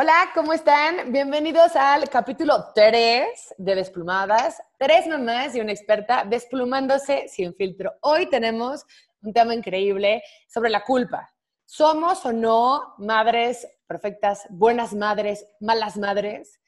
Hola, ¿cómo están? Bienvenidos al capítulo 3 de Desplumadas. Tres mamás y una experta desplumándose sin filtro. Hoy tenemos un tema increíble sobre la culpa. ¿Somos o no madres perfectas, buenas madres, malas madres?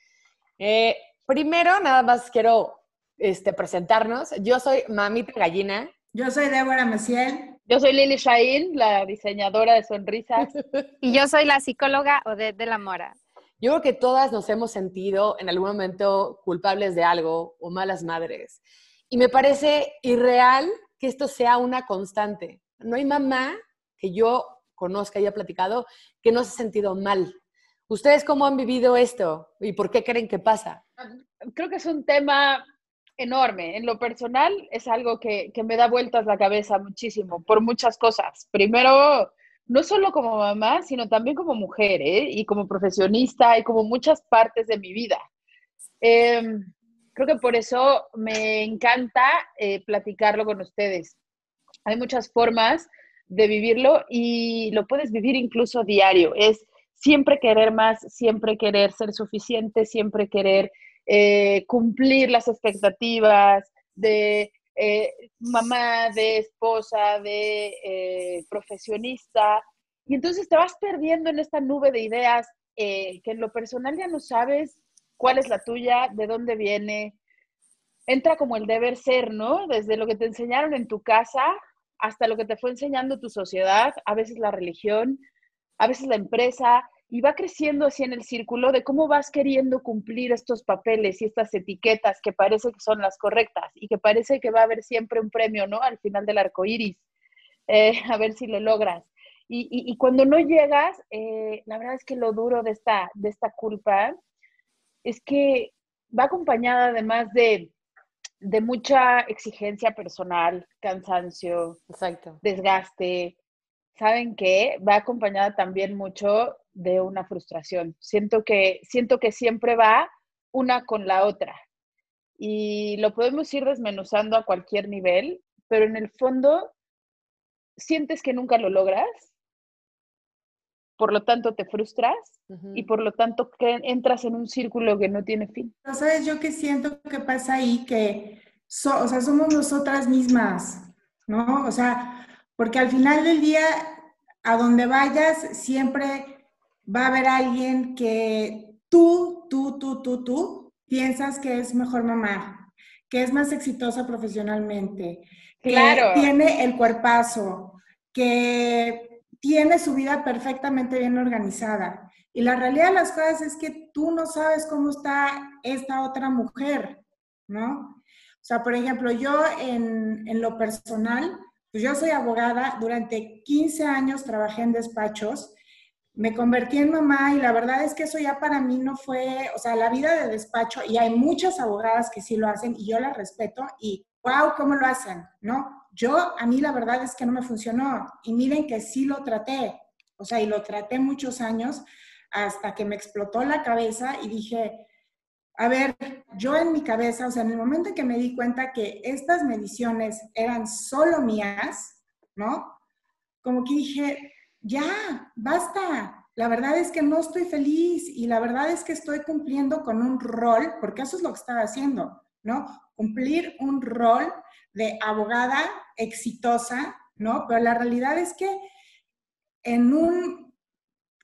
Eh, primero, nada más quiero este, presentarnos. Yo soy Mamita Gallina. Yo soy Débora Messiel. Yo soy Lili Shain, la diseñadora de sonrisas. y yo soy la psicóloga Odette de la Mora. Yo creo que todas nos hemos sentido en algún momento culpables de algo o malas madres. Y me parece irreal que esto sea una constante. No hay mamá que yo conozca y haya platicado que no se ha sentido mal. ¿Ustedes cómo han vivido esto y por qué creen que pasa? Creo que es un tema enorme. En lo personal es algo que, me da vueltas la cabeza muchísimo por muchas cosas. Primero, no solo como mamá, sino también como mujer ¿eh? y como profesionista y como muchas partes de mi vida. Em, creo que por eso me encanta eh, platicarlo con ustedes. Hay muchas formas de vivirlo y lo puedes vivir incluso diario. Es siempre querer más, siempre querer ser suficiente, siempre querer eh, cumplir las expectativas de eh, mamá, de esposa, de eh, profesionista. Y entonces te vas perdiendo en esta nube de ideas que en lo personal ya no sabes cuál es la tuya, de dónde viene. Entra como el deber ser, ¿no? Desde lo que te enseñaron en tu casa hasta lo que te fue enseñando tu sociedad, a veces la religión, a veces la empresa, y va creciendo así en el círculo de cómo vas queriendo cumplir estos papeles y estas etiquetas que parece que son las correctas y que parece que va a haber siempre un premio, ¿no? Al final del arco iris, eh, a ver si lo logras. Y, cuando no llegas, eh, la verdad es que lo duro de esta, de esta culpa es que va acompañada además de, de mucha exigencia personal, cansancio, Exacto. desgaste. ¿Saben qué? Va acompañada también mucho de una frustración. Siento que, siento que siempre va una con la otra. Y lo podemos ir desmenuzando a cualquier nivel, pero en el fondo sientes que nunca lo logras, por lo tanto te frustras y por lo tanto que entras en un círculo que no tiene fin. ¿Sabes yo que siento que pasa ahí? Que o sea, somos nosotras mismas, ¿no? O sea, porque al final del día, a donde vayas, siempre va a haber alguien que tú, tú, tú, tú, tú piensas que es mejor mamá, que es más exitosa profesionalmente, que tiene el cuerpazo, que tiene su vida perfectamente bien organizada. Y la realidad de las cosas es que tú no sabes cómo está esta otra mujer, ¿no? O sea, por ejemplo, yo en, en lo personal, pues yo soy abogada, durante 15 años trabajé en despachos me convertí en mamá y la verdad es que eso ya para mí no fue, o sea, la vida de despacho, y hay muchas abogadas que sí lo hacen y yo las respeto y wow, ¿cómo lo hacen? ¿No? Yo, a mí la verdad es que no me funcionó y miren que sí lo traté, o sea, y lo traté muchos años hasta que me explotó la cabeza y dije, a ver, yo en mi cabeza, o sea, en el momento en que me di cuenta que estas mediciones eran solo mías, ¿no? Como que dije, ya, basta. La verdad es que no estoy feliz y la verdad es que estoy cumpliendo con un rol, porque eso es lo que estaba haciendo, ¿no? Cumplir un rol de abogada exitosa, ¿no? Pero la realidad es que en un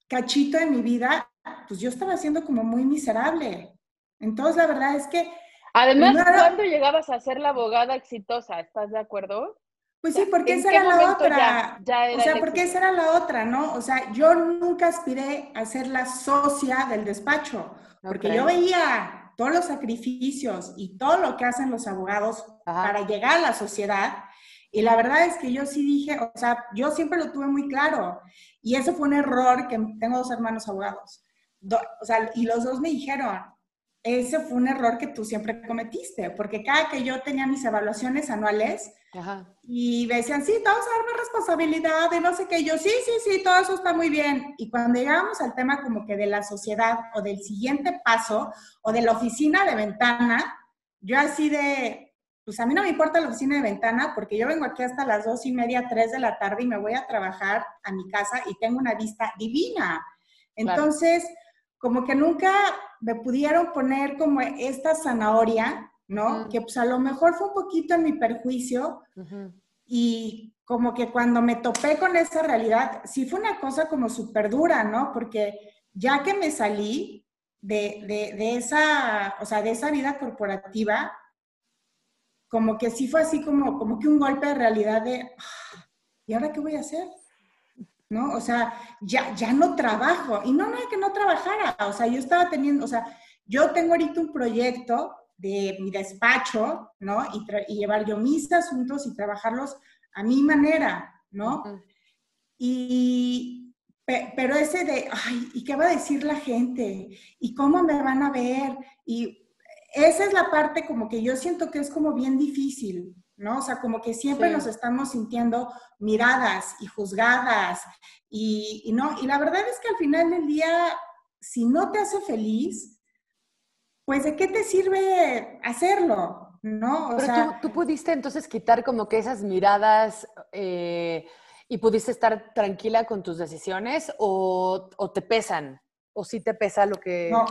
cachito de mi vida, pues yo estaba siendo como muy miserable. Entonces, la verdad es que... Además, ¿cuándo llegabas a ser la abogada exitosa? ¿Estás de acuerdo? Pues sí, porque esa era la otra. o sea, porque esa era la otra, ¿no? O sea, yo nunca aspiré a ser la socia del despacho, porque yo veía todos los sacrificios y todo lo que hacen los abogados para llegar a la sociedad. Y la verdad es que yo sí dije, o sea, yo siempre lo tuve muy claro. Y eso fue un error que tengo dos hermanos abogados. o sea, y los dos me dijeron, ese fue un error que tú siempre cometiste, porque cada que yo tenía mis evaluaciones anuales y me decían, sí, te vamos a dar más responsabilidad y no sé qué, yo sí, sí, sí, todo eso está muy bien. Y cuando llegábamos al tema como que de la sociedad o del siguiente paso o de la oficina de ventana, yo así de, pues a mí no me importa la oficina de ventana porque yo vengo aquí hasta las dos y media, tres de la tarde y me voy a trabajar a mi casa y tengo una vista divina. Entonces como que nunca me pudieron poner como esta zanahoria, ¿no? Que pues a lo mejor fue un poquito en mi perjuicio y como que cuando me topé con esa realidad, sí fue una cosa como súper dura, ¿no? Porque ya que me salí de, de, esa, o sea, de esa vida corporativa, como que sí fue así como, como que un golpe de realidad de, ah, ¿y ahora qué voy a hacer? ¿no? O sea, ya, ya no trabajo. Y no, no que no trabajara, o sea, yo estaba teniendo, o sea, yo tengo ahorita un proyecto de mi despacho, ¿no? Y, llevar yo mis asuntos y trabajarlos a mi manera, ¿no? Y, pero ese de, ay, ¿y qué va a decir la gente? ¿Y cómo me van a ver? Y esa es la parte como que yo siento que es como bien difícil, ¿no? O sea, como que siempre nos estamos sintiendo miradas y juzgadas y, no, y la verdad es que al final del día, si no te hace feliz, pues ¿de qué te sirve hacerlo? ¿No? O Pero sea, tú, pudiste entonces quitar como que esas miradas eh, y pudiste estar tranquila con tus decisiones o, te pesan, o sí te pesa lo que... No,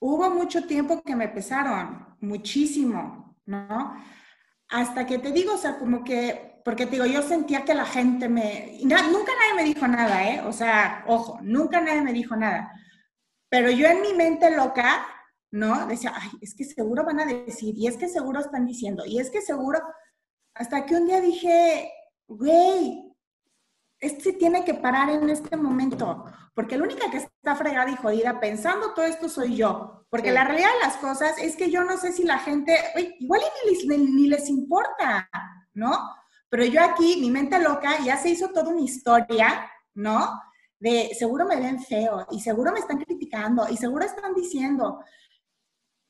hubo mucho tiempo que me pesaron, muchísimo, ¿no? hasta que te digo, o sea, como que, porque te digo, yo sentía que la gente me, nunca nadie me dijo nada, ¿eh? O sea, ojo, nunca nadie me dijo nada. Pero yo en mi mente loca, ¿no? Decía, ay, es que seguro van a decir, y es que seguro están diciendo, y es que seguro, hasta que un día dije, güey, este tiene que parar en este momento, porque la única que está fregada y jodida pensando todo esto soy yo, porque la realidad de las cosas es que yo no sé si la gente, igual ni les, importa, ¿no? Pero yo aquí, mi mente loca, ya se hizo toda una historia, ¿no? De seguro me ven feo y seguro me están criticando y seguro están diciendo.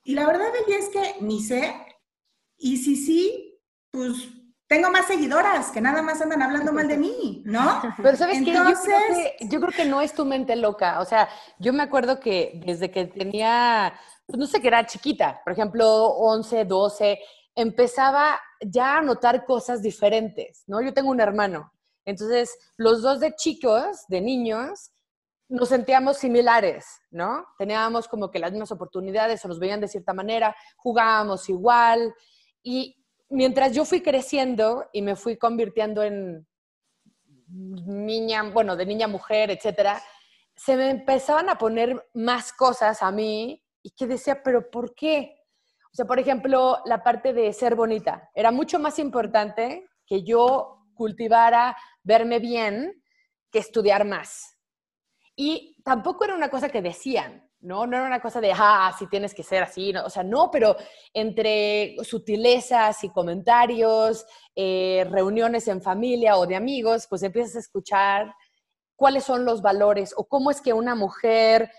Y la verdad es que ni sé, y si sí, pues tengo más seguidoras que nada más andan hablando mal de mí, ¿no? Pero sabes que yo, creo que no es tu mente loca. O sea, yo me acuerdo que desde que tenía, pues no sé, que era chiquita, por ejemplo, 11, 12, empezaba ya a notar cosas diferentes, ¿no? Yo tengo un hermano. Entonces, los dos de chicos, de niños, nos sentíamos similares, ¿no? Teníamos como que las mismas oportunidades o nos veían de cierta manera, jugábamos igual y mientras yo fui creciendo y me fui convirtiendo en niña, bueno, de niña mujer, etcétera, se me empezaban a poner más cosas a mí y que decía, pero ¿por qué? O sea, por ejemplo, la parte de ser bonita. Era mucho más importante que yo cultivara verme bien que estudiar más. Y tampoco era una cosa que decían, ¿no? No era una cosa de, ah, si tienes que ser así, o sea, no, pero entre sutilezas y comentarios, eh, reuniones en familia o de amigos, pues empiezas a escuchar cuáles son los valores o cómo es que una mujer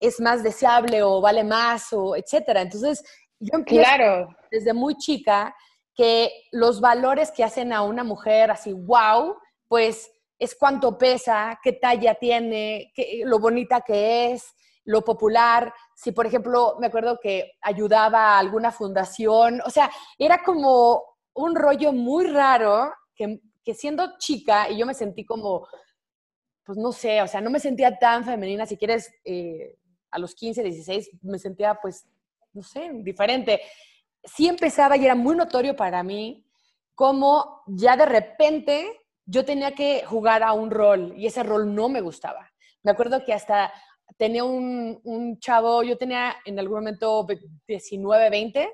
es más deseable o vale más o etcétera. Entonces, yo empiezo claro. desde muy chica que los valores que hacen a una mujer así, wow, pues es cuánto pesa, qué talla tiene, qué, lo bonita que es, lo popular, si por ejemplo me acuerdo que ayudaba a alguna fundación, o sea, era como un rollo muy raro que, siendo chica y yo me sentí como, pues no sé, o sea, no me sentía tan femenina, si quieres, eh, a los 15, 16 me sentía pues, no sé, diferente. Sí empezaba y era muy notorio para mí como ya de repente yo tenía que jugar a un rol y ese rol no me gustaba. Me acuerdo que hasta tenía un, chavo, yo tenía en algún momento 19, 20,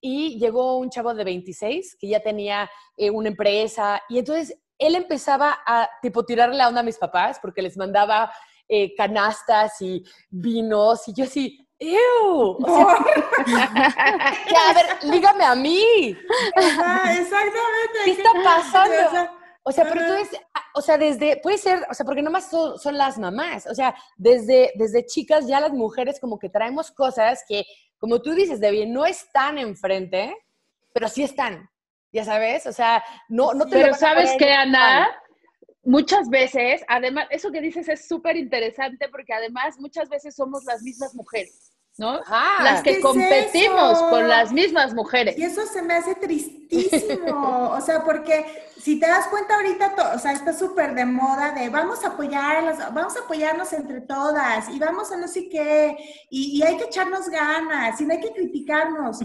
y llegó un chavo de 26 que ya tenía eh, una empresa, y entonces él empezaba a tipo tirarle la onda a mis papás porque les mandaba eh, canastas y vinos, y yo así, ¡Ew! O sea, a ver, dígame a mí. exactamente. ¿Qué está pasando? O sea, pero tú ah, o sea, desde, puede ser, o sea, porque nomás son, son, las mamás, o sea, desde, desde chicas ya las mujeres como que traemos cosas que, como tú dices, Debbie, no están enfrente, pero sí están, ya sabes, o sea, no, no te Pero sabes que, Ana, muchas veces, además, eso que dices es súper interesante porque además muchas veces somos las mismas mujeres. ¿No? Ah, las ¿qué que es competimos eso? con las mismas mujeres. Y eso se me hace tristísimo, o sea, porque si te das cuenta ahorita, to- o sea, está súper de moda de vamos a apoyar, a las, vamos a apoyarnos entre todas y vamos a no sé qué, y, y hay que echarnos ganas y no hay que criticarnos.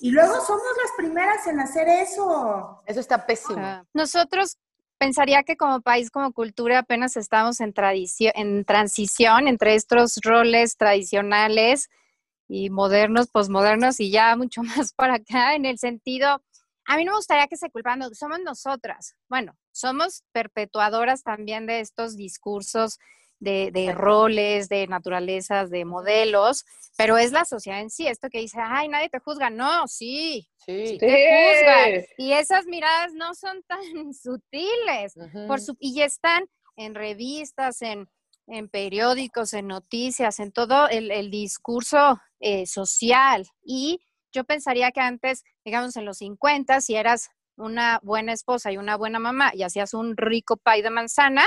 Y luego somos las primeras en hacer eso. Eso está pésimo. Ah. Nosotros pensaría que como país, como cultura, apenas estamos en, tradición, en transición entre estos roles tradicionales y modernos, posmodernos y ya mucho más para acá, en el sentido, a mí no me gustaría que se culpan, somos nosotras. Bueno, somos perpetuadoras también de estos discursos de, roles, de naturalezas, de modelos, pero es la sociedad en sí, esto que dice, ay, nadie te juzga. No, sí, Sí. te juzgan. Y esas miradas no son tan sutiles. Por su- y están en revistas, en, en periódicos, en noticias, en todo el, el discurso eh, social. Y yo pensaría que antes, digamos en los 50, si eras una buena esposa y una buena mamá y hacías un rico pay de manzana,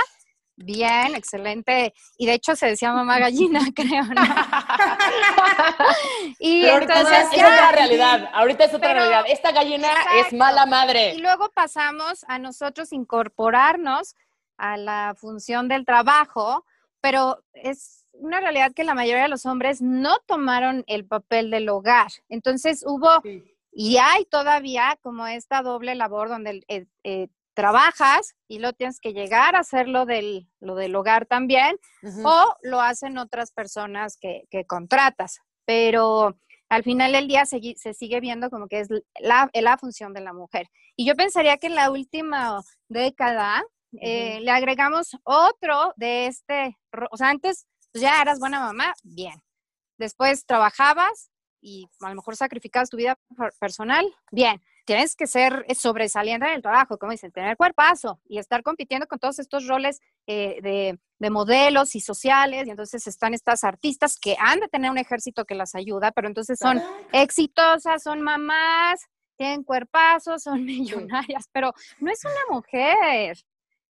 bien, excelente. Y de hecho se decía mamá gallina, creo, ¿no? y Pero ahorita entonces es, otra realidad. Ahorita es otra Pero- realidad. Esta gallina es mala madre. Y luego pasamos a nosotros incorporarnos a la función del trabajo, pero es una realidad que la mayoría de los hombres no tomaron el papel del hogar. Entonces hubo Sí. y hay todavía como esta doble labor donde eh, eh, trabajas y lo tienes que llegar a hacer lo del, lo del hogar también, o lo hacen otras personas que, que contratas. Pero al final del día se sigue viendo como que es la, la función de la mujer. Y yo pensaría que en la última década eh, le agregamos otro de este, o sea, antes pues, ya eras buena mamá, bien. Después trabajabas y a lo mejor sacrificabas tu vida per- personal, bien. Tienes que ser eh, sobresaliente en el trabajo, como dicen, tener cuerpazo y estar compitiendo con todos estos roles eh, de, de modelos y sociales. Y entonces están estas artistas que han de tener un ejército que las ayuda, pero entonces son exitosas, son mamás, tienen cuerpazos, son millonarias, pero no es una mujer.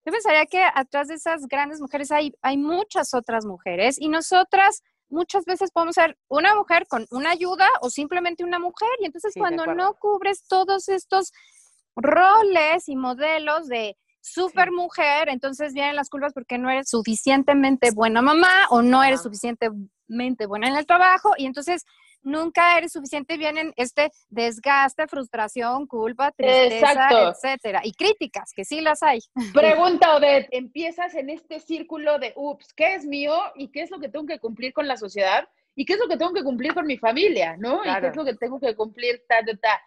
Yo pensaría que atrás de esas grandes mujeres hay, hay muchas otras mujeres y nosotras muchas veces podemos ser una mujer con una ayuda o simplemente una mujer y entonces Sí, cuando no cubres todos estos roles y modelos de super mujer, entonces vienen las culpas porque no eres suficientemente buena mamá o no eres suficientemente buena en el trabajo y entonces nunca eres suficiente, vienen este desgaste, frustración, culpa, tristeza, Exacto. etcétera, y críticas, que sí las hay. Pregunta, Odette, empiezas en este círculo de, ups, ¿qué es mío y qué es lo que tengo que cumplir con la sociedad? ¿Y qué es lo que tengo que cumplir con mi familia? ¿No? ¿Y qué es lo que tengo que cumplir? Ta, ta, ta.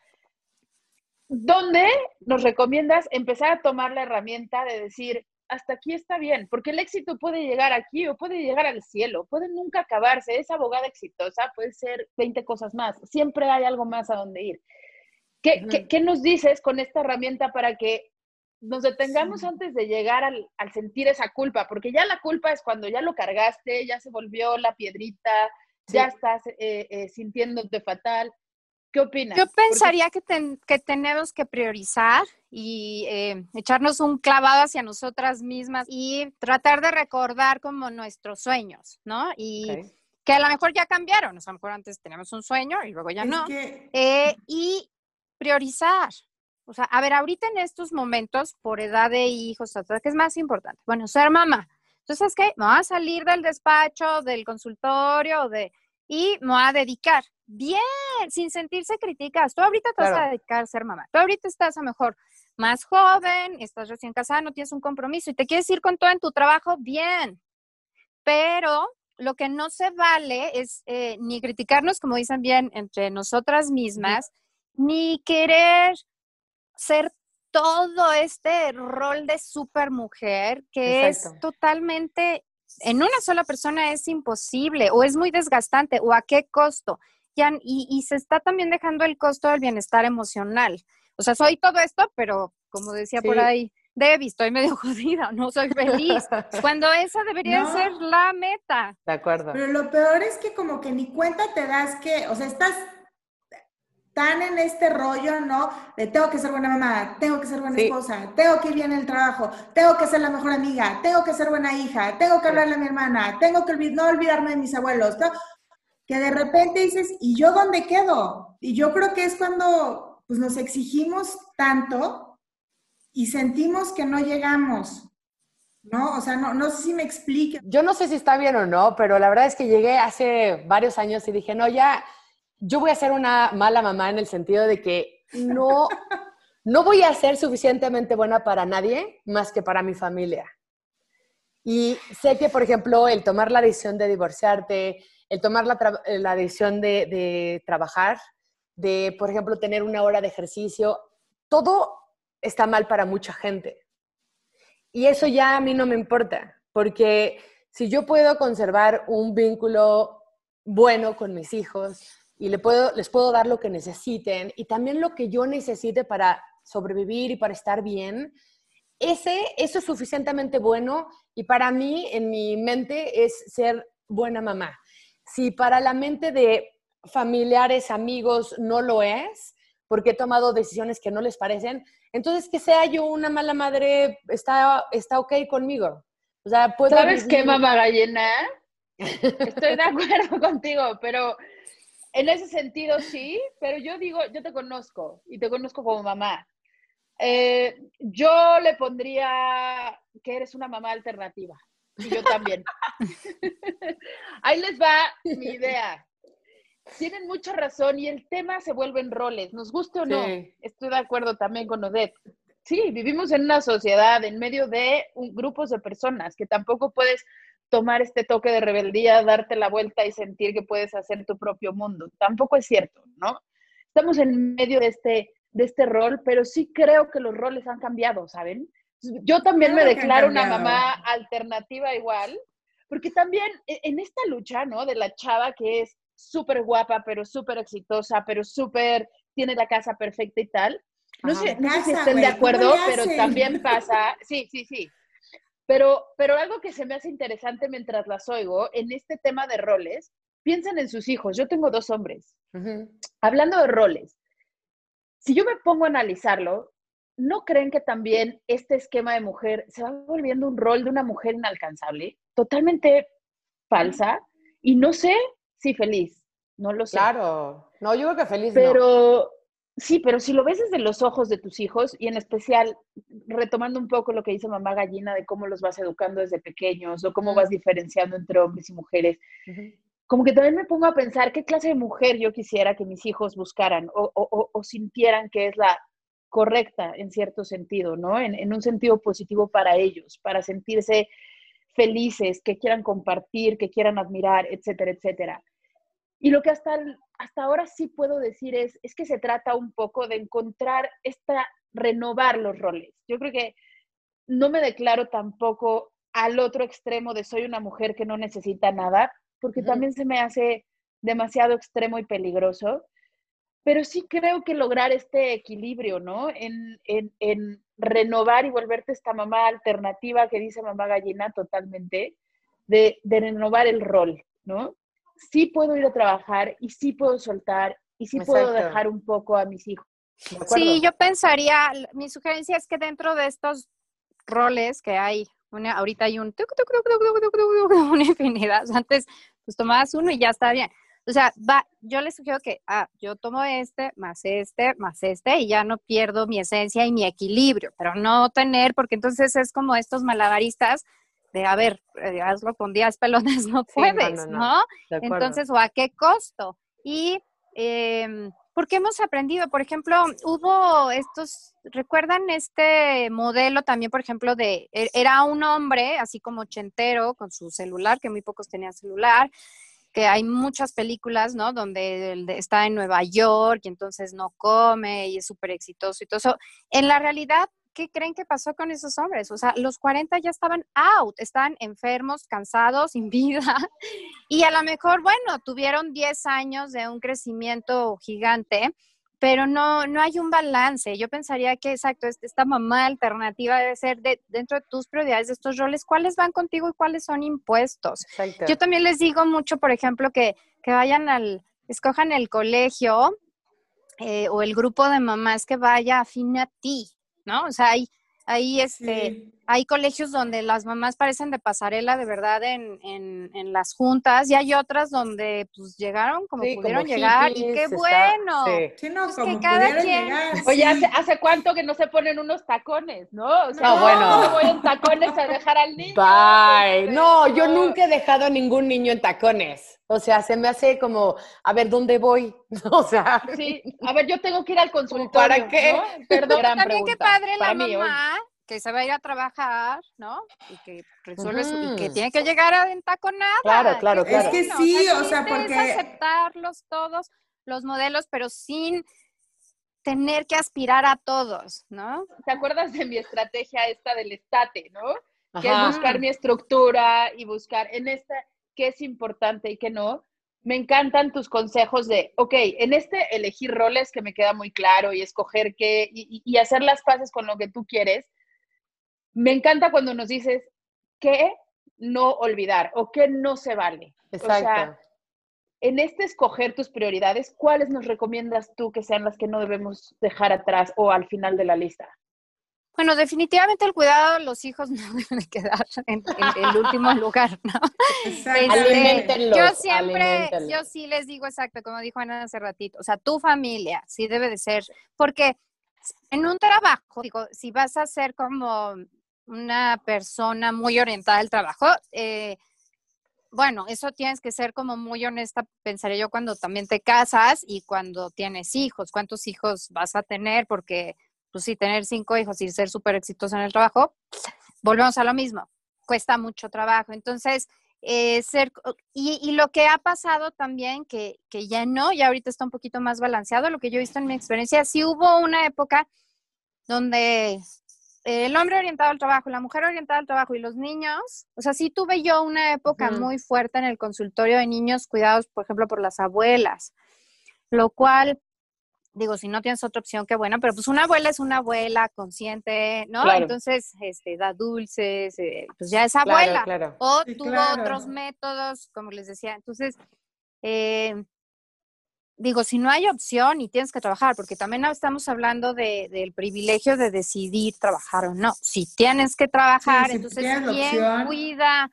¿Dónde nos recomiendas empezar a tomar la herramienta de decir, hasta aquí está bien? Porque el éxito puede llegar aquí o puede llegar al cielo, puede nunca acabarse. Esa abogada exitosa puede ser 20 cosas más. Siempre hay algo más a donde ir. ¿Qué, qué- qué nos dices con esta herramienta para que nos detengamos Sí. antes de llegar al, al sentir esa culpa? Porque ya la culpa es cuando ya lo cargaste, ya se volvió la piedrita, ya estás eh, eh, sintiéndote fatal. ¿Qué opinas? Yo pensaría que, ten- que tenemos que priorizar y eh, echarnos un clavado hacia nosotras mismas y tratar de recordar como nuestros sueños, ¿no? Y Ok. que a lo mejor ya cambiaron, o sea, a lo mejor antes teníamos un sueño y luego ya Es no. que- Eh, y priorizar. O sea, a ver, ahorita en estos momentos, por edad de hijos, ¿qué es más importante? Bueno, ser mamá. Entonces, ¿qué? Me voy a salir del despacho, del consultorio, de, y me voy a dedicar. Bien, sin sentirse críticas. Tú ahorita te vas a dedicar a ser mamá. Tú ahorita estás a lo mejor más joven, estás recién casada, no tienes un compromiso y te quieres ir con todo en tu trabajo, bien. Pero lo que no se vale es eh, ni criticarnos, como dicen bien, entre nosotras mismas, ni querer ser todo este rol de supermujer que Exacto. es totalmente en una sola persona es imposible o es muy desgastante o a qué costo. Ya, y, y se está también dejando el costo del bienestar emocional. O sea, soy todo esto, pero como decía por ahí, Debbie, estoy medio jodida, no soy feliz. Cuando esa debería No. ser la meta. De acuerdo. Pero lo peor es que como que ni cuenta te das que, o sea, estás tan en este rollo, ¿no? De tengo que ser buena mamá, tengo que ser buena Sí. esposa, tengo que ir bien en el trabajo, tengo que ser la mejor amiga, tengo que ser buena hija, tengo que hablarle a mi hermana, tengo que olvid- no olvidarme de mis abuelos. tengo- que de repente dices, ¿y yo dónde quedo? Y yo creo que es cuando pues, nos exigimos tanto y sentimos que no llegamos. ¿no? O sea, no, no sé si me explique. Yo no sé si está bien o no, pero la verdad es que llegué hace varios años y dije, no, ya, yo voy a ser una mala mamá en el sentido de que no, no voy a ser suficientemente buena para nadie más que para mi familia. Y sé que, por ejemplo, el tomar la decisión de divorciarte, el tomar la, la decisión de, de trabajar, de, por ejemplo, tener una hora de ejercicio, todo está mal para mucha gente. Y eso ya a mí no me importa, porque si yo puedo conservar un vínculo bueno con mis hijos y les puedo, les puedo dar lo que necesiten y también lo que yo necesite para sobrevivir y para estar bien, ese, eso es suficientemente bueno y para mí, en mi mente, es ser buena mamá. Si para la mente de familiares, amigos, no lo es, porque he tomado decisiones que no les parecen, entonces, que sea yo una mala madre está, está ok conmigo. O sea, ¿Sabes qué, mamá gallina? Estoy de acuerdo contigo, pero en ese sentido sí, pero yo digo, yo te conozco y te conozco como mamá. Eh, yo le pondría que eres una mamá alternativa. Y yo también. Ahí les va mi idea. Tienen mucha razón y el tema se vuelve en roles, nos guste o no. Estoy de acuerdo también con Odette. Sí, vivimos en una sociedad en medio de un, grupos de personas que tampoco puedes tomar este toque de rebeldía, darte la vuelta y sentir que puedes hacer tu propio mundo. Tampoco es cierto, ¿no? Estamos en medio de este, de este rol, pero sí creo que los roles han cambiado, ¿saben? Yo también me declaro una mamá alternativa igual, porque también e, en esta lucha, ¿no? De la chava que es súper guapa, pero súper exitosa, pero súper, tiene la casa perfecta y tal. No, sé, si estén de acuerdo, pero también pasa, sí, sí, sí. Pero, pero algo que se me hace interesante mientras las oigo, en este tema de roles, piensen en sus hijos. Yo tengo dos hombres. Hablando de roles, si yo me pongo a analizarlo, ¿no creen que también este esquema de mujer se va volviendo un rol de una mujer inalcanzable? Totalmente falsa. Y no sé Sí, feliz. No lo sé. Claro. No, yo creo que feliz pero, Sí, pero si lo ves desde los ojos de tus hijos y en especial retomando un poco lo que dice mamá gallina de cómo los vas educando desde pequeños o cómo vas diferenciando entre hombres y mujeres, como que también me pongo a pensar qué clase de mujer yo quisiera que mis hijos buscaran o, o, o sintieran que es la correcta en cierto sentido, ¿no? En, en, un sentido positivo para ellos, para sentirse felices, que quieran compartir, que quieran admirar, etcétera, etcétera. Y lo que hasta, hasta ahora sí puedo decir es, es que se trata un poco de encontrar esta, renovar los roles. Yo creo que no me declaro tampoco al otro extremo de soy una mujer que no necesita nada, porque también se me hace demasiado extremo y peligroso, pero sí creo que lograr este equilibrio, ¿no? En, en, en renovar y volverte esta mamá alternativa que dice mamá gallina totalmente, de, de renovar el rol, ¿no? sí puedo ir a trabajar y sí puedo soltar y sí puedo dejar un poco a mis hijos. Sí, yo pensaría, mi sugerencia es que dentro de estos roles que hay, una, ahorita hay un una infinidad, antes pues tomabas uno y ya está bien. O sea, va, yo les sugiero que, ah, yo tomo este, más este, más este, y ya no pierdo mi esencia y mi equilibrio, pero no tener, porque entonces es como estos malabaristas de, a ver, eh, hazlo con 10 pelones, no puedes, no, Entonces, ¿o a qué costo? Y eh, porque hemos aprendido, por ejemplo, hubo estos, ¿recuerdan este modelo también, por ejemplo, de, e, era un hombre, así como ochentero, con su celular, que muy pocos tenían celular, que hay muchas películas, ¿no? Donde está en Nueva York y entonces no come y es súper exitoso y todo eso. En la realidad, ¿qué creen que pasó con esos hombres? O sea, los 40 ya estaban out, estaban enfermos, cansados, sin vida. Y a lo mejor, bueno, tuvieron 10 años de un crecimiento gigante, pero no, no hay un balance. Yo pensaría que, exacto, esta mamá alternativa debe ser de, dentro de tus prioridades, de estos roles, cuáles van contigo y cuáles son impuestos. Yo también les digo mucho, por ejemplo, que, que vayan al, escojan el colegio eh, o el grupo de mamás que vaya afín a ti, ¿no? O sea, hay, ahí este, hay colegios donde las mamás parecen de pasarela de verdad en, en, las juntas y hay otras donde pues llegaron como pudieron llegar y qué bueno. Sí. no, pues como que cada quien... Llegar, Oye, ¿hace, ¿hace, cuánto que no se ponen unos tacones, no? O sea, no, bueno. no voy en tacones a dejar al niño. Bye. No, yo nunca he dejado a ningún niño en tacones. O sea, se me hace como, a ver, ¿dónde voy? O sea. Sí, a ver, yo tengo que ir al consultorio. ¿Para qué? Perdón, también qué padre la mamá que se va a ir a trabajar, ¿no? Y que resuelve su, y que tiene que llegar a nada. Claro, claro, claro. Es que sí, o sea, porque aceptarlos todos los modelos, pero sin tener que aspirar a todos, ¿no? ¿Te acuerdas de mi estrategia esta del estate, no? Que es buscar mi estructura y buscar en esta qué es importante y qué no. Me encantan tus consejos de, ok, en este elegir roles que me queda muy claro y escoger qué y, y hacer las paces con lo que tú quieres, me encanta cuando nos dices qué no olvidar o qué no se vale. Exacto. O sea, en este escoger tus prioridades, ¿cuáles nos recomiendas tú que sean las que no debemos dejar atrás o al final de la lista? Bueno, definitivamente el cuidado de los hijos no debe quedar en, el último lugar, ¿no? Este, yo siempre, yo sí les digo exacto, como dijo Ana hace ratito, o sea, tu familia sí debe de ser, porque en un trabajo, digo, si vas a ser como una persona muy orientada al trabajo, eh, bueno, eso tienes que ser como muy honesta, pensaría yo, cuando también te casas y cuando tienes hijos. ¿Cuántos hijos vas a tener? Porque, pues sí, tener cinco hijos y ser súper exitoso en el trabajo, volvemos a lo mismo, cuesta mucho trabajo. Entonces, eh, ser, y, y, lo que ha pasado también, que, que ya no, ya ahorita está un poquito más balanceado, lo que yo he visto en mi experiencia, sí hubo una época donde el hombre orientado al trabajo, la mujer orientada al trabajo y los niños, o sea, sí tuve yo una época muy fuerte en el consultorio de niños cuidados, por ejemplo, por las abuelas, lo cual, digo, si no tienes otra opción, qué bueno, pero pues una abuela es una abuela consciente, ¿no? Entonces, este, da dulces, eh, pues ya es abuela. O tuvo otros métodos, como les decía. Entonces, eh, digo, si no hay opción y tienes que trabajar, porque también estamos hablando de, del privilegio de decidir trabajar o no. Si tienes que trabajar, entonces ¿quién cuida?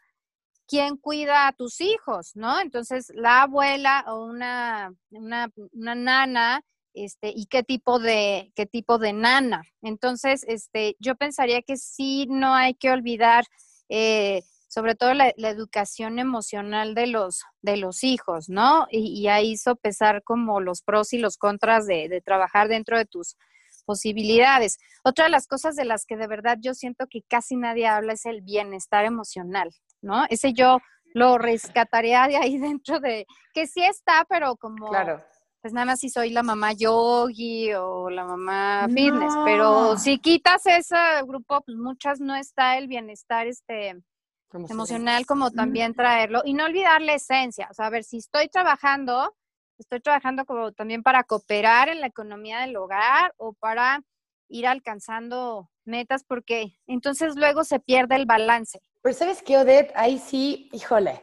¿Quién cuida a tus hijos? ¿No? Entonces, la abuela o una, una, una nana, este, y qué tipo de, qué tipo de nana. Entonces, este, yo pensaría que sí no hay que olvidar eh, sobre todo la, educación emocional de los, de los hijos, ¿no? Y, ahí hizo pesar como los pros y los contras de, trabajar dentro de tus posibilidades. Otra de las cosas de las que de verdad yo siento que casi nadie habla es el bienestar emocional, ¿no? Ese yo lo rescataría de ahí dentro de, que sí está, pero como... Claro. Pues nada más si soy la mamá yogi o la mamá fitness, pero si quitas ese grupo, pues muchas no está el bienestar este emocional, como también traerlo y no olvidar la esencia. O sea, a ver, si estoy trabajando, estoy trabajando como también para cooperar en la economía del hogar o para ir alcanzando metas, porque entonces luego se pierde el balance. Pero sabes qué, Odette, ahí sí, híjole.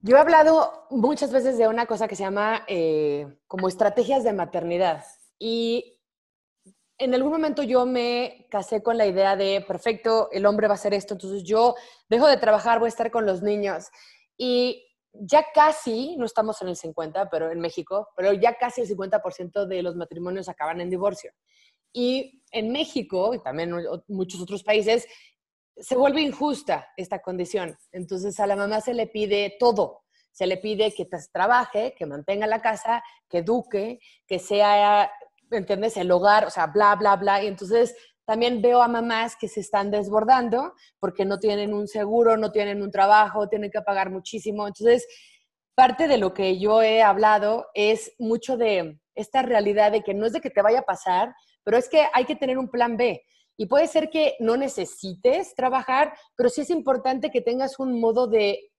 Yo he hablado muchas veces de una cosa que se llama eh, como estrategias de maternidad. Y en algún momento yo me casé con la idea de, perfecto, el hombre va a hacer esto, entonces yo dejo de trabajar, voy a estar con los niños. Y ya casi, no estamos en el 50, pero en México, pero ya casi el 50% de los matrimonios acaban en divorcio. Y en México, y también en muchos otros países, se vuelve injusta esta condición. Entonces a la mamá se le pide todo. Se le pide que trabaje, que mantenga la casa, que eduque, que sea ¿entiendes? El hogar, o sea, bla, bla, bla. Y entonces también veo a mamás que se están desbordando porque no tienen un seguro, no tienen un trabajo, tienen que pagar muchísimo. Entonces, parte de lo que yo he hablado es mucho de esta realidad de que no es de que te vaya a pasar, pero es que hay que tener un plan B. Y puede ser que no necesites trabajar, pero sí es importante que tengas un modo de,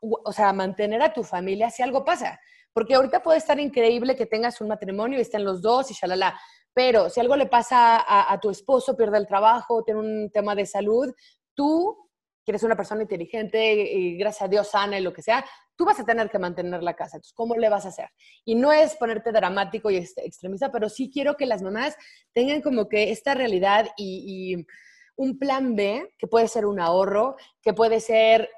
o sea, mantener a tu familia si algo pasa. Porque ahorita puede estar increíble que tengas un matrimonio y estén los dos y shalala. Pero si algo le pasa a, tu esposo, pierde el trabajo, tiene un tema de salud, tú, que eres una persona inteligente gracias a Dios sana y lo que sea, tú vas a tener que mantener la casa. Entonces, ¿cómo le vas a hacer? Y no es ponerte dramático y extremista, pero sí quiero que las mamás tengan como que esta realidad y, y un plan B, que puede ser un ahorro, que puede ser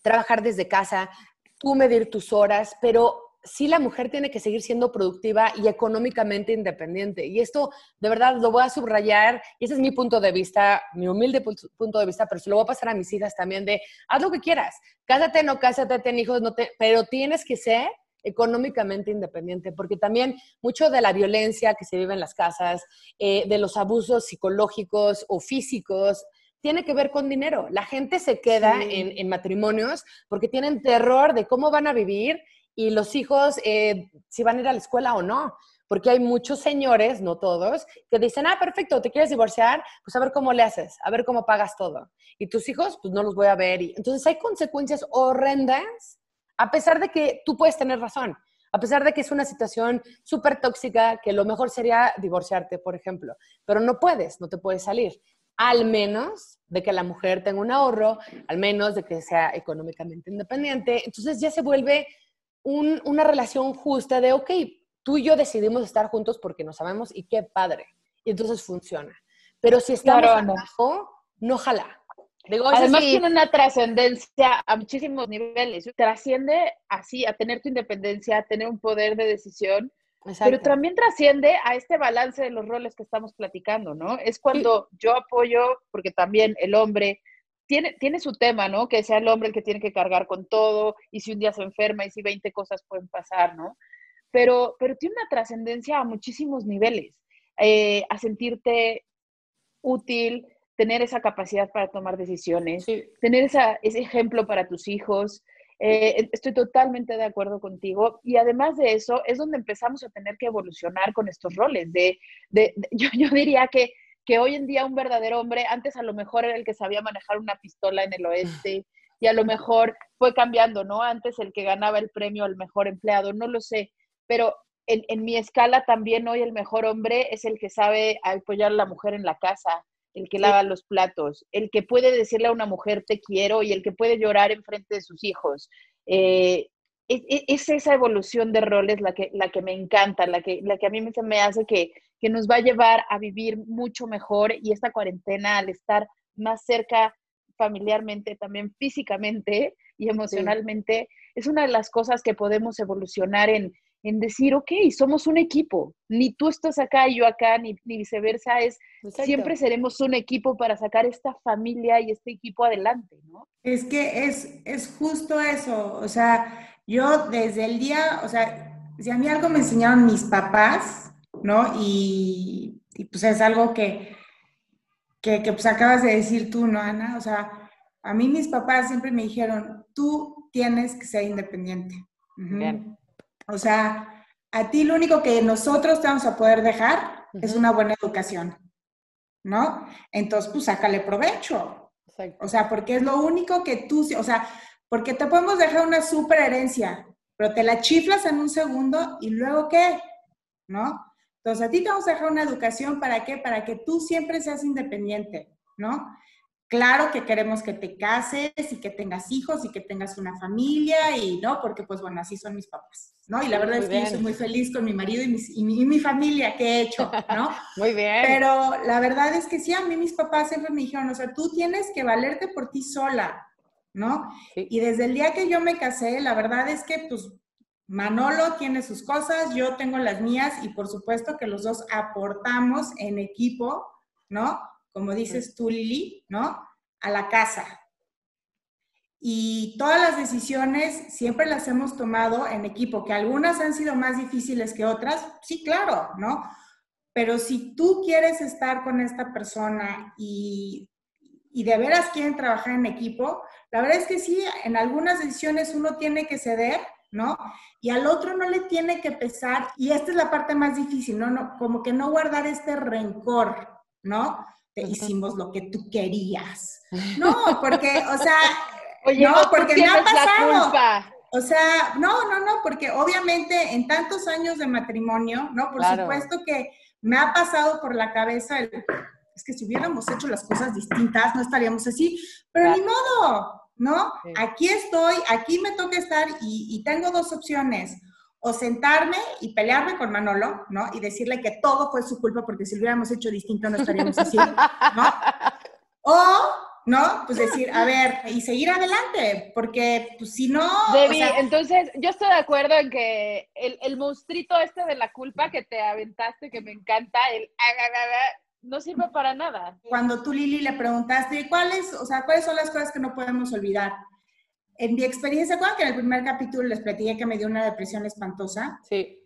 trabajar desde casa, tú medir tus horas, pero sí la mujer tiene que seguir siendo productiva y económicamente independiente. Y esto, de verdad, lo voy a subrayar, y ese es mi punto de vista, mi humilde punto de vista, pero se lo voy a pasar a mis hijas también de, haz lo que quieras, cásate, no cásate, ten hijos, no te, pero tienes que ser económicamente independiente, porque también mucho de la violencia que se vive en las casas, eh, de los abusos psicológicos o físicos, tiene que ver con dinero. La gente se queda en, en, matrimonios porque tienen terror de cómo van a vivir y los hijos eh, si van a ir a la escuela o no. Porque hay muchos señores, no todos, que dicen, ah, perfecto, te quieres divorciar, pues a ver cómo le haces, a ver cómo pagas todo. Y tus hijos, pues no los voy a ver. Y, entonces hay consecuencias horrendas, a pesar de que tú puedes tener razón, a pesar de que es una situación súper tóxica, que lo mejor sería divorciarte, por ejemplo, pero no puedes, no te puedes salir al menos de que la mujer tenga un ahorro, al menos de que sea económicamente independiente. Entonces ya se vuelve una relación justa de, ok, tú y yo decidimos estar juntos porque nos sabemos y qué padre. Y entonces funciona. Pero si estamos abajo, no jala. Además tiene una trascendencia a muchísimos niveles. Trasciende así a tener tu independencia, a tener un poder de decisión, pero también trasciende a este balance de los roles que estamos platicando, ¿no? Es cuando yo apoyo, porque también el hombre tiene, tiene su tema, ¿no? Que sea el hombre el que tiene que cargar con todo, y si un día se enferma y si 20 cosas pueden pasar, ¿no? Pero, pero tiene una trascendencia a muchísimos niveles, eh, a sentirte útil, tener esa capacidad para tomar decisiones, tener esa, ese ejemplo para tus hijos. Eh, estoy totalmente de acuerdo contigo. Y además de eso, es donde empezamos a tener que evolucionar con estos roles. De, de, yo, yo, diría que que hoy en día un verdadero hombre, antes a lo mejor era el que sabía manejar una pistola en el oeste y a lo mejor fue cambiando, ¿no? Antes el que ganaba el premio al mejor empleado, no lo sé, pero en, en mi escala también hoy el mejor hombre es el que sabe apoyar a la mujer en la casa, el que lava los platos, el que puede decirle a una mujer te quiero y el que puede llorar en frente de sus hijos. Eh, es, esa evolución de roles la que, la que me encanta, la que, la que a mí me, me hace que, que nos va a llevar a vivir mucho mejor y esta cuarentena al estar más cerca familiarmente, también físicamente y emocionalmente, es una de las cosas que podemos evolucionar en, en decir, ok, somos un equipo, ni tú estás acá y yo acá, ni, viceversa, es siempre seremos un equipo para sacar esta familia y este equipo adelante, ¿no? Es que es, es justo eso, o sea, yo desde el día, o sea, si a mí algo me enseñaron mis papás, ¿no? Y, pues es algo que, que, pues acabas de decir tú, ¿no, Ana? O sea, a mí mis papás siempre me dijeron, tú tienes que ser independiente. Bien. O sea, a ti lo único que nosotros te vamos a poder dejar es una buena educación, ¿no? Entonces, pues sácale provecho. O sea, porque es lo único que tú, o sea, porque te podemos dejar una super herencia, pero te la chiflas en un segundo y luego qué, ¿no? Entonces, a ti te vamos a dejar una educación para qué? Para que tú siempre seas independiente, ¿no? Claro que queremos que te cases y que tengas hijos y que tengas una familia y, ¿no? Porque, pues, bueno, así son mis papás, ¿no? Y la verdad es que yo soy muy feliz con mi marido y, mi, y mi familia que he hecho, ¿no? muy bien. Pero la verdad es que sí, a mí mis papás siempre me dijeron, o sea, tú tienes que valerte por ti sola, ¿no? Y desde el día que yo me casé, la verdad es que pues Manolo tiene sus cosas, yo tengo las mías y por supuesto que los dos aportamos en equipo, ¿no? Como dices tú, Lili, ¿no? A la casa. Y todas las decisiones siempre las hemos tomado en equipo, que algunas han sido más difíciles que otras, sí, claro, ¿no? Pero si tú quieres estar con esta persona y, y de veras quieren trabajar en equipo, la verdad es que sí, en algunas decisiones uno tiene que ceder, ¿no? Y al otro no le tiene que pesar, y esta es la parte más difícil, ¿no? no como que no guardar este rencor, ¿no? Te hicimos lo que tú querías. No, porque, o sea, no, porque me ha pasado. O sea, no, no, no, porque obviamente en tantos años de matrimonio, ¿no? Por supuesto que me ha pasado por la cabeza el, es que si hubiéramos hecho las cosas distintas, no estaríamos así, pero ni modo, ¿no? Aquí estoy, aquí me toca estar y, tengo dos opciones. O sentarme y pelearme con Manolo, ¿no? Y decirle que todo fue su culpa porque si lo hubiéramos hecho distinto no estaríamos así, ¿no? O, ¿no? Pues decir, a ver, y seguir adelante, porque pues, si no... Debbie, entonces yo estoy de acuerdo en que el, el monstruito este de la culpa que te aventaste, que me encanta, el no sirve para nada. Cuando tú, Lili, le preguntaste, ¿cuáles, o sea, cuáles son las cosas que no podemos olvidar? En mi experiencia, cuando que en el primer capítulo les platiqué que me dio una depresión espantosa. Sí.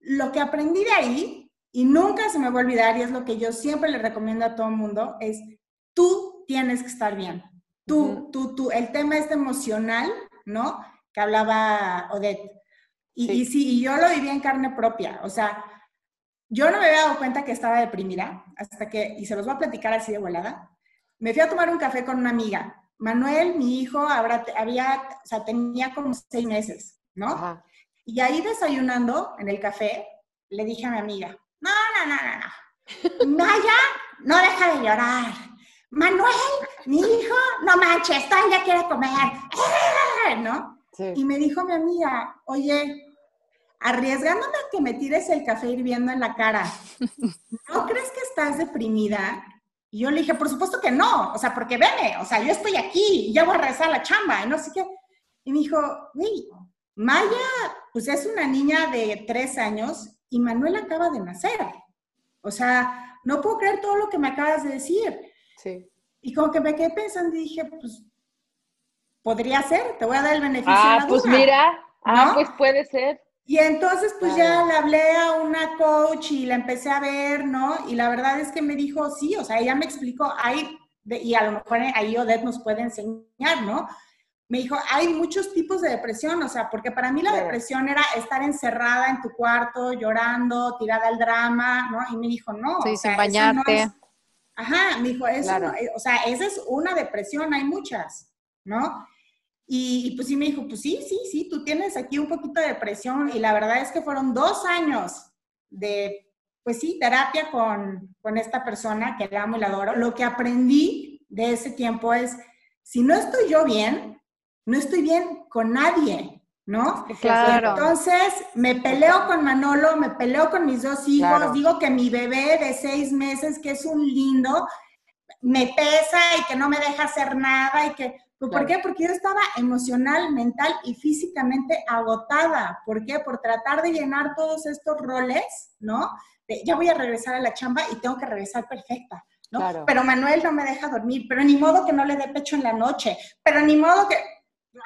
Lo que aprendí de ahí, y nunca se me va a olvidar, y es lo que yo siempre le recomiendo a todo el mundo, es tú tienes que estar bien. Tú, tú, tú. El tema este emocional, ¿no? Que hablaba Odette. Y sí. y sí, y yo lo viví en carne propia. O sea, yo no me había dado cuenta que estaba deprimida hasta que, y se los voy a platicar así de volada, me fui a tomar un café con una amiga. Manuel, mi hijo, habrá, había, o sea, tenía como seis meses, ¿no? Y ahí desayunando en el café, le dije a mi amiga, no, no, no, no, no. Maya, no deja de llorar. Manuel, mi hijo, no manches, ya quiere comer, ¿no? Y me dijo mi amiga, oye, arriesgándome a que me tires el café hirviendo en la cara, ¿no crees que estás deprimida? Y yo le dije, por supuesto que no, o sea, porque veme, o sea, yo estoy aquí, y ya voy a regresar a la chamba, y no sé qué. Y me dijo, güey, Maya, pues es una niña de tres años y Manuel acaba de nacer. O sea, no puedo creer todo lo que me acabas de decir. Sí. Y como que me quedé pensando y dije, pues, podría ser, te voy a dar el beneficio ah, de la pues mira, ah, pues puede ser. Y entonces pues ya le hablé a una coach y la empecé a ver, ¿no? Y la verdad es que me dijo, sí, o sea, ella me explicó, hay, y a lo mejor ahí Odette nos puede enseñar, ¿no? Me dijo, hay muchos tipos de depresión, o sea, porque para mí la depresión era estar encerrada en tu cuarto, llorando, tirada al drama, ¿no? Y me dijo, no. Sí, sin bañarte. Ajá, me dijo, eso o sea, esa es una depresión, hay muchas, ¿no? Y, pues sí me dijo, pues sí, sí, sí, tú tienes aquí un poquito de depresión y la verdad es que fueron dos años de, pues sí, terapia con, con esta persona que la amo y la adoro. Lo que aprendí de ese tiempo es, si no estoy yo bien, no estoy bien con nadie, ¿no? Claro. Entonces me peleo con Manolo, me peleo con mis dos hijos, digo que mi bebé de seis meses, que es un lindo, me pesa y que no me deja hacer nada y que ¿Por qué? Porque yo estaba emocional, mental y físicamente agotada. ¿Por qué? Por tratar de llenar todos estos roles, ¿no? ya voy a regresar a la chamba y tengo que regresar perfecta, ¿no? Pero Manuel no me deja dormir, pero ni modo que no le dé pecho en la noche, pero ni modo que...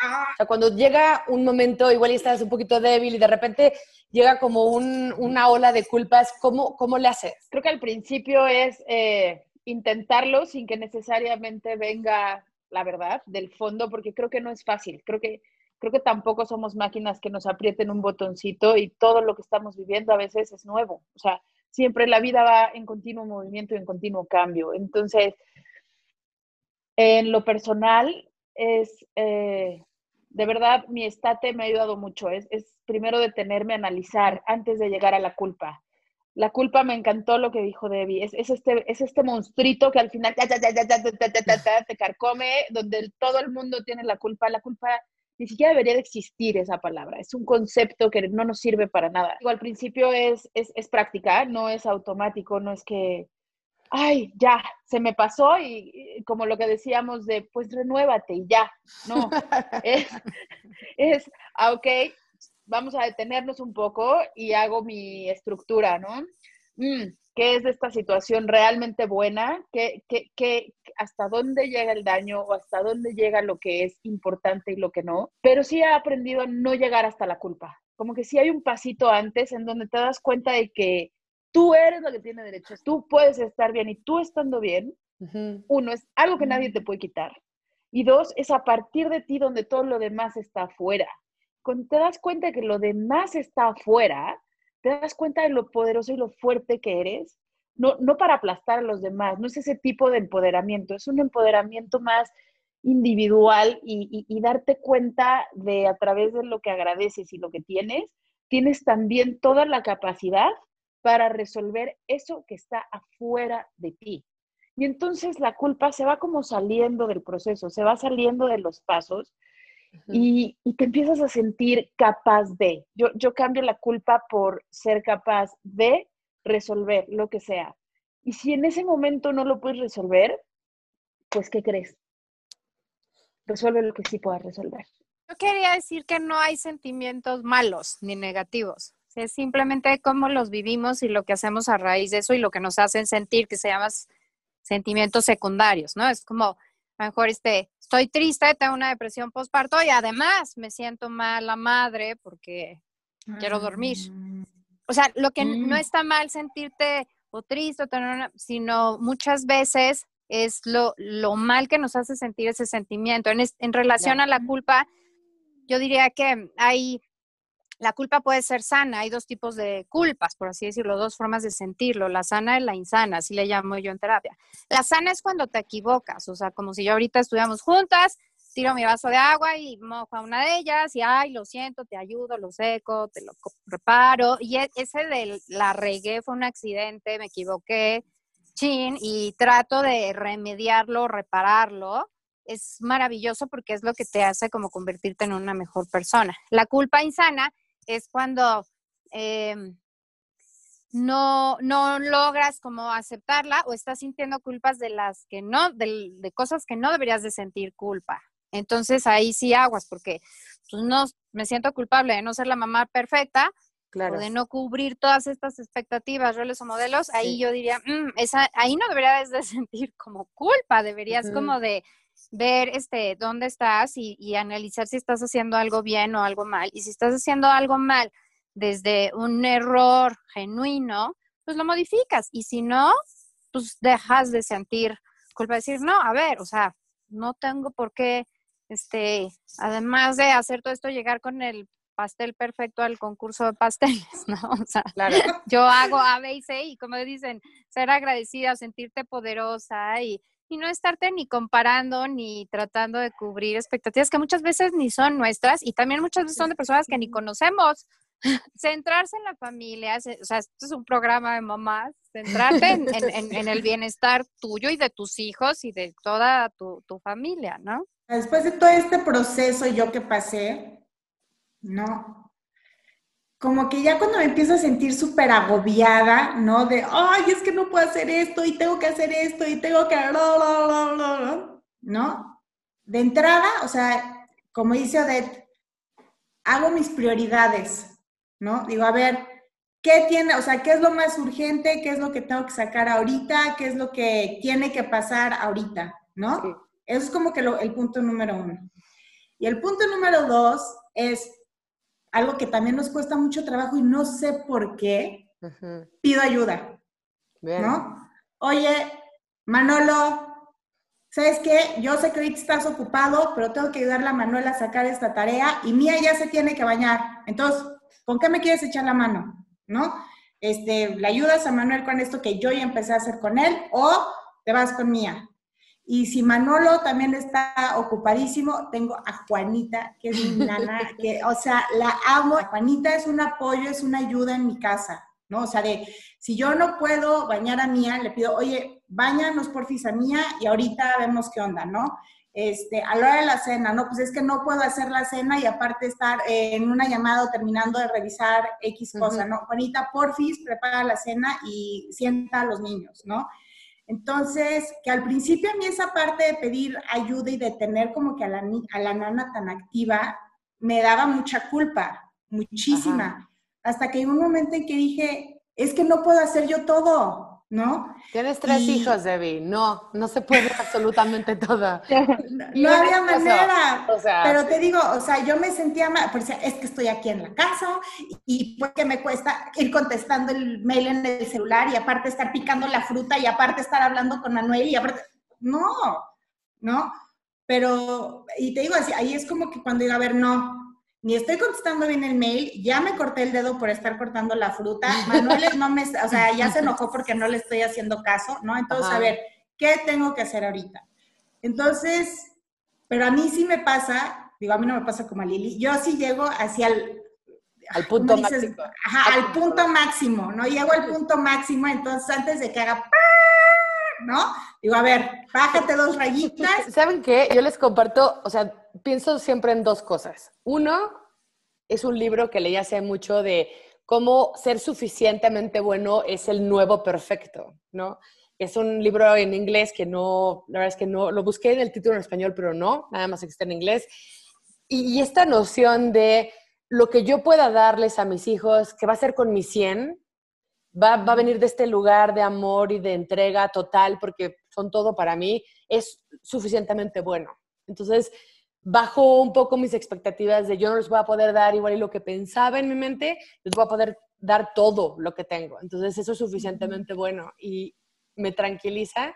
¡ah! O sea, cuando llega un momento, igual y estás un poquito débil y de repente llega como una ola de culpas, ¿cómo, cómo le haces? Creo que al principio es eh, intentarlo sin que necesariamente venga la verdad, del fondo, porque creo que no es fácil. Creo que, creo que tampoco somos máquinas que nos aprieten un botoncito y todo lo que estamos viviendo a veces es nuevo. O sea, siempre la vida va en continuo movimiento y en continuo cambio. Entonces, en lo personal, es, eh, de verdad, mi estate me ha ayudado mucho. Es, es primero detenerme a analizar antes de llegar a la culpa la culpa me encantó lo que dijo Debbie. Es, este, es este monstruito que al final te carcome, donde todo el mundo tiene la culpa. La culpa ni siquiera debería de existir esa palabra. Es un concepto que no nos sirve para nada. al principio es, es, es práctica, no es automático, no es que, ay, ya, se me pasó y, como lo que decíamos de, pues renuévate y ya. No, es, es, ah, ok, vamos a detenernos un poco y hago mi estructura, ¿no? Mm, ¿Qué es de esta situación realmente buena? ¿Qué, qué, qué, ¿Hasta dónde llega el daño o hasta dónde llega lo que es importante y lo que no? Pero sí he aprendido a no llegar hasta la culpa. Como que sí hay un pasito antes en donde te das cuenta de que tú eres lo que tiene derecho, tú puedes estar bien y tú estando bien, uno, es algo que nadie te puede quitar. Y dos, es a partir de ti donde todo lo demás está afuera cuando te das cuenta que lo demás está afuera, te das cuenta de lo poderoso y lo fuerte que eres, no, no para aplastar a los demás, no es ese tipo de empoderamiento, es un empoderamiento más individual y, y, darte cuenta de a través de lo que agradeces y lo que tienes, tienes también toda la capacidad para resolver eso que está afuera de ti. Y entonces la culpa se va como saliendo del proceso, se va saliendo de los pasos y, te empiezas a sentir capaz de. Yo, yo cambio la culpa por ser capaz de resolver lo que sea. Y si en ese momento no lo puedes resolver, pues, ¿qué crees? Resuelve lo que sí puedas resolver. Yo quería decir que no hay sentimientos malos ni negativos. Es simplemente cómo los vivimos y lo que hacemos a raíz de eso y lo que nos hacen sentir, que se llaman sentimientos secundarios, ¿no? Es como, a lo mejor este, estoy triste, tengo una depresión postparto y además me siento mal la madre porque quiero dormir. Mm. O sea, lo que no Mm. está mal sentirte o triste, o tener una- sino muchas veces es lo, lo mal que nos hace sentir ese sentimiento. En, es- en relación a la culpa, yo diría que hay, la culpa puede ser sana, hay dos tipos de culpas, por así decirlo, dos formas de sentirlo, la sana y la insana, así le llamo yo en terapia. La sana es cuando te equivocas, o sea, como si yo ahorita estuviéramos juntas, tiro mi vaso de agua y mojo a una de ellas y, ay, lo siento, te ayudo, lo seco, te lo preparo. Y e- ese de la regué fue un accidente, me equivoqué, chin, y trato de remediarlo, repararlo. Es maravilloso porque es lo que te hace como convertirte en una mejor persona. La culpa insana es cuando em, no, no logras como aceptarla o estás sintiendo culpas de las que no, de, de cosas que no deberías de sentir culpa. Entonces ahí sí aguas, porque pues, no me siento culpable de no ser la mamá perfecta Claro. o de no cubrir todas estas expectativas, roles o modelos. Ahí Sí. yo diría, "Mm, esa, ahí no deberías de sentir como culpa, deberías como de ver este dónde estás y, y analizar si estás haciendo algo bien o algo mal. Y si estás haciendo algo mal desde un error genuino, pues lo modificas. Y si no, pues dejas de sentir culpa, decir, no, a ver, o sea, no tengo por qué, este, además de hacer todo esto, llegar con el pastel perfecto al concurso de pasteles, ¿no? O sea, Claro. yo hago A, B y C y como dicen, ser agradecida, sentirte poderosa y, y no estarte ni comparando ni tratando de cubrir expectativas que muchas veces ni son nuestras y también muchas veces son de personas que ni conocemos. Centrarse en la familia, o sea, esto es un programa de mamás, centrarte en, en- en- en el bienestar tuyo y de tus hijos y de toda tu, tu familia, ¿no? Después de todo este proceso yo que pasé, no, como que ya cuando me empiezo a sentir súper agobiada, ¿no? De, ay, es que no puedo hacer esto y tengo que hacer esto y tengo que... bla, bla, bla, bla, bla", ¿No? De entrada, o sea, como dice Odette, hago mis prioridades, ¿no? Digo, a ver, ¿qué tiene, o sea, qué es lo más urgente, qué es lo que tengo que sacar ahorita, qué es lo que tiene que pasar ahorita, ¿no? Sí. Eso es como que lo- el punto número uno. Y el punto número dos es algo que también nos cuesta mucho trabajo y no sé por qué, pido ayuda, Bien. ¿no? Oye, Manolo, ¿sabes qué? Yo sé que ahorita estás ocupado, pero tengo que ayudarle a Manuel a sacar esta tarea y Mía ya se tiene que bañar. Entonces, ¿con qué me quieres echar la mano? ¿No? Este, ¿Le ayudas a Manuel con esto que yo ya empecé a hacer con él o te vas con Mía? Y si Manolo también está ocupadísimo, tengo a Juanita, que es mi nana, que, o sea, la amo. Juanita es un apoyo, es una ayuda en mi casa, ¿no? O sea, de, si yo no puedo bañar a Mía, le pido, oye, bañanos porfis a Mía y ahorita vemos qué onda, ¿no? Este, a la hora de la cena, no, pues es que no puedo hacer la cena y aparte estar eh, en una llamada o terminando de revisar X cosa, Ujú. ¿no? Juanita, porfis, prepara la cena y sienta a los niños, ¿no? Entonces, que al principio a mí esa parte de pedir ayuda y de tener como que a la, a la nana tan activa, me daba mucha culpa, muchísima. Hasta que hay un momento en que dije, es que no puedo hacer yo todo, ¿no? Tienes tres Y- hijos, Debbie. No, no se puede absolutamente todo. No, Y había manera. O sea, Pero te digo, o sea, yo me sentía mal, porque es que estoy aquí en la casa y pues que me cuesta ir contestando el mail en el celular y aparte estar picando la fruta y aparte estar hablando con Manuel y aparte, no, ¿no? Pero, y te digo así, ahí es como que cuando digo, a ver, no, ni estoy contestando bien el mail, ya me corté el dedo por estar cortando la fruta, Manuel no me, o sea, ya se enojó porque no le estoy haciendo caso, ¿no? Entonces, Ajá. a ver, ¿qué tengo que hacer ahorita? Entonces, pero a mí sí me pasa, digo, a mí no me pasa como a Lili, yo sí llego hacia el, al punto ¿cómo dices? máximo. Ajá, al punto máximo, ¿no? Llego al punto máximo, entonces antes de que haga, ¿no? Digo, a ver, bájate dos rayitas. ¿Saben qué? Yo les comparto, o sea, pienso siempre en dos cosas. Uno, es un libro que leí hace mucho de cómo ser suficientemente bueno es el nuevo perfecto, ¿no? Es un libro en inglés que no, la verdad es que no, lo busqué en el título en español, pero no, nada más existe en inglés. Y, esta noción de lo que yo pueda darles a mis hijos, que va a ser con mi 100, va, va, a venir de este lugar de amor y de entrega total, porque son todo para mí, es suficientemente bueno. Entonces, bajo un poco mis expectativas de yo no les voy a poder dar igual y lo que pensaba en mi mente, les voy a poder dar todo lo que tengo. Entonces, eso es suficientemente bueno y me tranquiliza.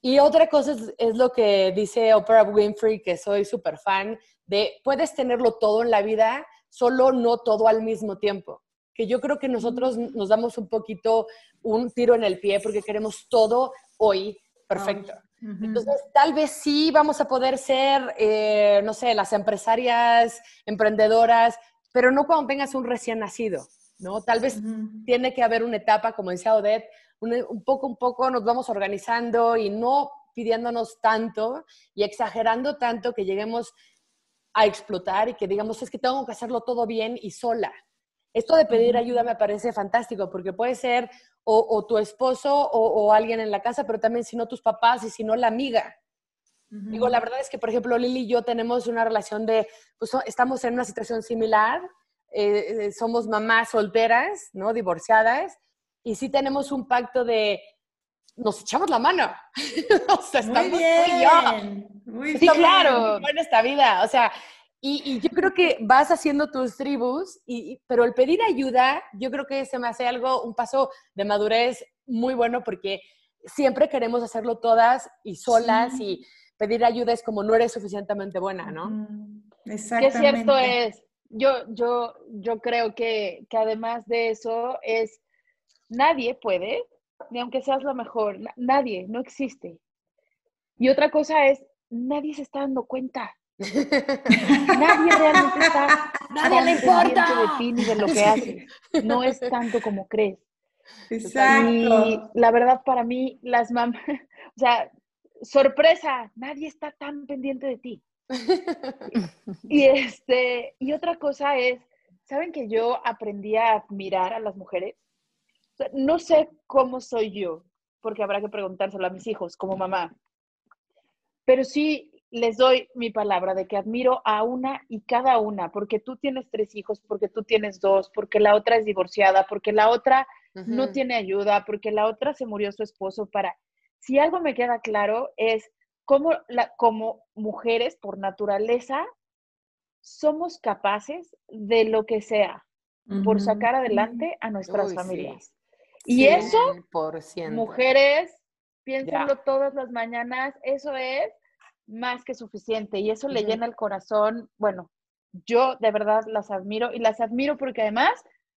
Y otra cosa es, lo que dice Oprah Winfrey, que soy súper fan, de puedes tenerlo todo en la vida, solo no todo al mismo tiempo. Que yo creo que nosotros nos damos un poquito un tiro en el pie porque queremos todo hoy perfecto. Entonces, tal vez sí vamos a poder ser, eh, no sé, las empresarias, emprendedoras, pero no cuando tengas un recién nacido, ¿no? Tal vez tiene que haber una etapa, como decía Odette, un, poco, un poco nos vamos organizando y no pidiéndonos tanto y exagerando tanto que lleguemos a explotar y que digamos, es que tengo que hacerlo todo bien y sola. Esto de pedir ayuda me parece fantástico porque puede ser o, tu esposo o, alguien en la casa, pero también si no tus papás y si no la amiga. Digo, la verdad es que, por ejemplo, Lili y yo tenemos una relación de, pues estamos en una situación similar, eh, eh, somos mamás solteras, ¿no? Divorciadas, y sí tenemos un pacto de, nos echamos la mano. o sea, muy bien, muy sí, claro. En esta vida, o sea, y, yo creo que vas haciendo tus tribus, y, pero el pedir ayuda, yo creo que se me hace algo, un paso de madurez muy bueno porque siempre queremos hacerlo todas y solas y pedir ayuda es como no eres suficientemente buena, ¿no? Exactamente. Qué cierto es. Yo, yo, yo creo que, que además de eso es, nadie puede, ni aunque seas la mejor, nadie, no existe. Y otra cosa es, nadie se está dando cuenta. Nadie realmente está Nadie le importa de ti ni de lo que haces. No es tanto como crees. Exacto. Y la verdad para mí las mamás, o sea, sorpresa, nadie está tan pendiente de ti. y este, y otra cosa es, ¿saben que yo aprendí a admirar a las mujeres? no sé cómo soy yo, porque habrá que preguntárselo a mis hijos como mamá. Pero sí les doy mi palabra de que admiro a una y cada una, porque tú tienes tres hijos, porque tú tienes dos, porque la otra es divorciada, porque la otra no tiene ayuda, porque la otra se murió su esposo para... Si algo me queda claro es cómo la, como mujeres por naturaleza somos capaces de lo que sea por sacar adelante a nuestras familias. Y eso, mujeres, piénsenlo todas las mañanas, eso es más que suficiente y eso le llena el corazón. Bueno, yo de verdad las admiro y las admiro porque además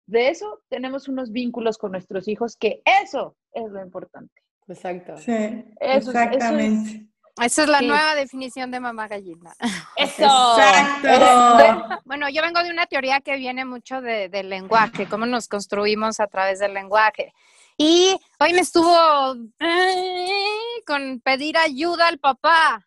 de eso tenemos unos vínculos con nuestros hijos que eso es lo importante. Exacto. Sí, exactamente. Esa es la nueva definición de mamá gallina. Eso. Exacto. Bueno, yo vengo de una teoría que viene mucho de, del lenguaje, cómo nos construimos a través del lenguaje. Y hoy me estuvo con pedir ayuda al papá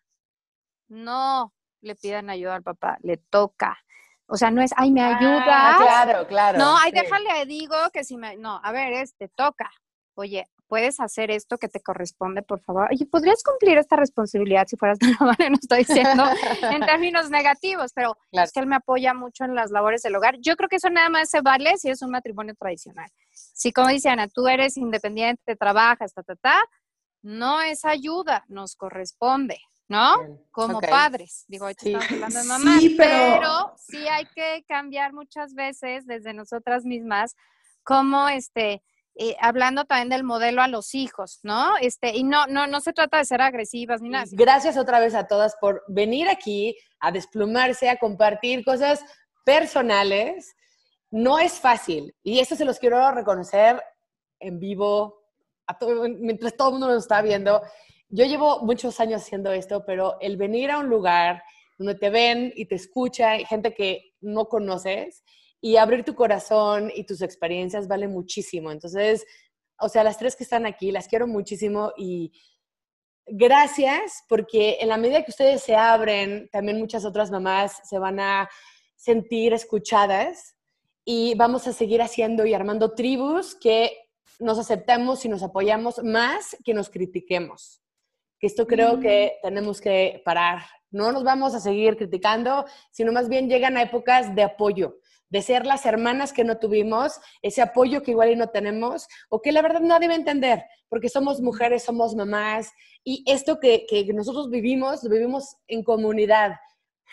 no le pidan ayuda al papá, le toca. O sea, no es, ay, me ayuda. Ah, claro, claro. No, ay, déjale, digo que si me, no, a ver, es, te toca. Oye, puedes hacer esto que te corresponde, por favor. Oye, ¿podrías cumplir esta responsabilidad si fueras tan amable? No estoy diciendo en términos negativos, pero es que él me apoya mucho en las labores del hogar. Yo creo que eso nada más se vale si es un matrimonio tradicional. Si, como dice Ana, tú eres independiente, trabajas, ta, ta, ta, no es ayuda, nos corresponde. ¿No? Como padres, digo, estamos hablando de mamás, pero... sí hay que cambiar muchas veces desde nosotras mismas, como este, eh, hablando también del modelo a los hijos, ¿no? Este, y no, no, no se trata de ser agresivas ni nada. Gracias otra vez a todas por venir aquí a desplumarse, a compartir cosas personales. No es fácil, y eso se los quiero reconocer en vivo, a todo, mientras todo el mundo nos está viendo yo llevo muchos años haciendo esto, pero el venir a un lugar donde te ven y te escucha gente que no conoces y abrir tu corazón y tus experiencias vale muchísimo. Entonces, o sea, las tres que están aquí, las quiero muchísimo y gracias porque en la medida que ustedes se abren, también muchas otras mamás se van a sentir escuchadas y vamos a seguir haciendo y armando tribus que nos aceptemos y nos apoyamos más que nos critiquemos. Que esto creo que tenemos que parar. No nos vamos a seguir criticando, sino más bien llegan a épocas de apoyo, de ser las hermanas que no tuvimos, ese apoyo que igual y no tenemos, o que la verdad no debe entender, porque somos mujeres, somos mamás, y esto que, que nosotros vivimos, lo vivimos en comunidad.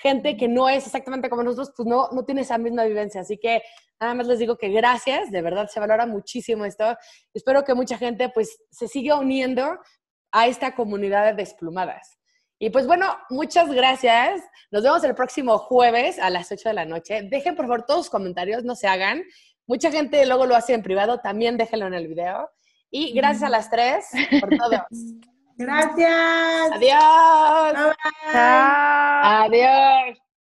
Gente que no es exactamente como nosotros, pues no, no tiene esa misma vivencia. Así que nada más les digo que gracias, de verdad se valora muchísimo esto. Espero que mucha gente pues se siga uniendo a esta comunidad de desplumadas. Y pues bueno, muchas gracias. Nos vemos el próximo jueves a las 8 de la noche. Dejen por favor todos sus comentarios, no se hagan. Mucha gente luego lo hace en privado, también déjenlo en el video. Y gracias a las tres por todo. Gracias. Adiós. Bye, bye. Adiós.